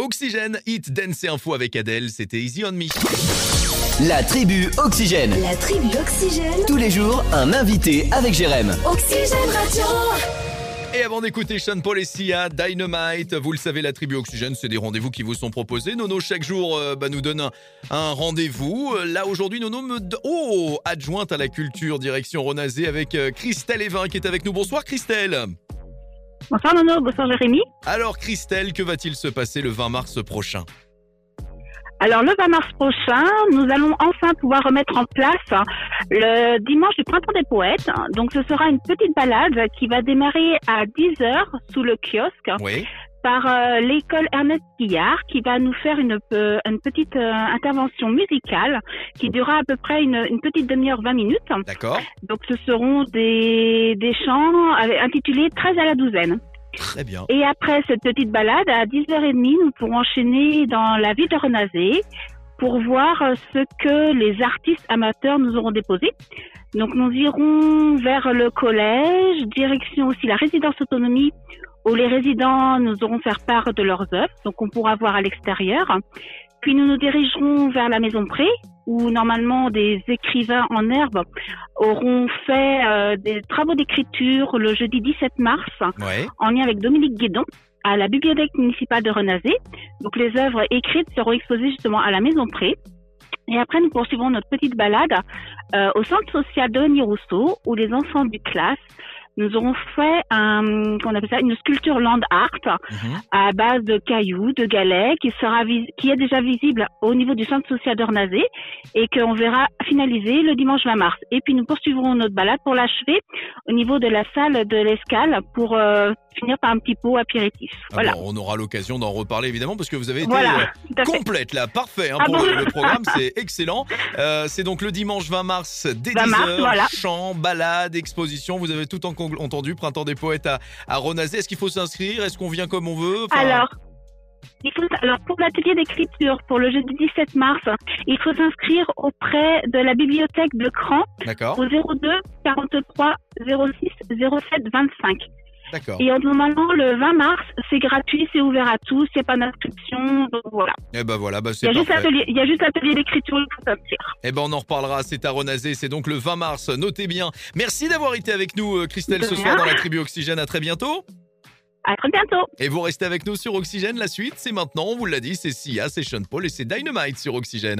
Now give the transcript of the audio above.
Oxygène, Hit, Dance et Info avec Adèle, c'était Easy on Me. La tribu Oxygène. La tribu Oxygène. Tous les jours, un invité avec Jérém. Oxygène Radio. Et avant d'écouter Sean Paul et Sia, Dynamite, vous le savez, la tribu Oxygène, c'est des rendez-vous qui vous sont proposés. Nono, chaque jour, euh, bah, nous donne un, un rendez-vous. Euh, Là, aujourd'hui, Nono me... Oh Adjointe à la culture, direction Ronazé, avec euh, Christelle Evin qui est avec nous. Bonsoir Christelle Bonsoir Nono, bonsoir Jérémy. Alors Christelle, que va-t-il se passer le 20 mars prochain Alors le 20 mars prochain, nous allons enfin pouvoir remettre en place le dimanche du printemps des poètes. Donc ce sera une petite balade qui va démarrer à 10h sous le kiosque Oui. Par euh, l'école Ernest Guillard qui va nous faire une, pe- une petite euh, intervention musicale qui durera à peu près une, une petite demi-heure, 20 minutes. D'accord. Donc ce seront des, des chants avec- intitulés 13 à la douzaine. Très bien. Et après cette petite balade, à 10h30, nous pourrons enchaîner dans la ville de Renazé pour voir euh, ce que les artistes amateurs nous auront déposé. Donc nous irons vers le collège, direction aussi la résidence autonomie où les résidents nous auront faire part de leurs œuvres, donc on pourra voir à l'extérieur. Puis nous nous dirigerons vers la maison Pré, où normalement des écrivains en herbe auront fait euh, des travaux d'écriture le jeudi 17 mars Ouais. en lien avec Dominique Guédon à la bibliothèque municipale de Renazé. Donc les œuvres écrites seront exposées justement à la Maison Pré. Et après, nous poursuivrons notre petite balade euh, au centre social de Rousseau, où les enfants du classe nous auront fait un, qu'on appelle ça, une sculpture land art Mhm. à base de cailloux, de galets, qui sera qui est déjà visible au niveau du centre social de Renazé et qu'on verra finaliser le dimanche 20 mars. Et puis nous poursuivrons notre balade pour l'achever au niveau de la salle de l'escale pour euh, finir par un petit pot apéritif. Ah Voilà. bon, on aura l'occasion d'en reparler évidemment parce que vous avez été Voilà, euh, complète là, parfait hein, Ah pour bon le, le programme, c'est excellent. Euh, c'est donc le dimanche 20 mars dès 20 10h, mars, voilà. chant, balade, exposition, vous avez tout en- entendu, printemps des poètes à, à Ronazé. Est-ce qu'il faut s'inscrire? Est-ce qu'on vient comme on veut? Enfin, Alors, alors pour l'atelier d'écriture pour le jeudi 17 mars, il faut s'inscrire auprès de la bibliothèque de Cran au 02 43 06 07 25. D'accord. Et normalement, le 20 mars, c'est gratuit, c'est ouvert à tous, c'est pas d'inscription, donc voilà. Et ben voilà, bah c'est il y a juste l'atelier d'écriture, s'inscrire. Eh ben on en reparlera, c'est à Ronazé, c'est donc le 20 mars, notez bien. Merci d'avoir été avec nous euh, Christelle ce soir dans la tribu Oxygène, à très bientôt. À très bientôt. Et vous restez avec nous sur Oxygène, la suite c'est maintenant, on vous l'a dit, c'est Sia, c'est Sean Paul et c'est Dynamite sur Oxygène.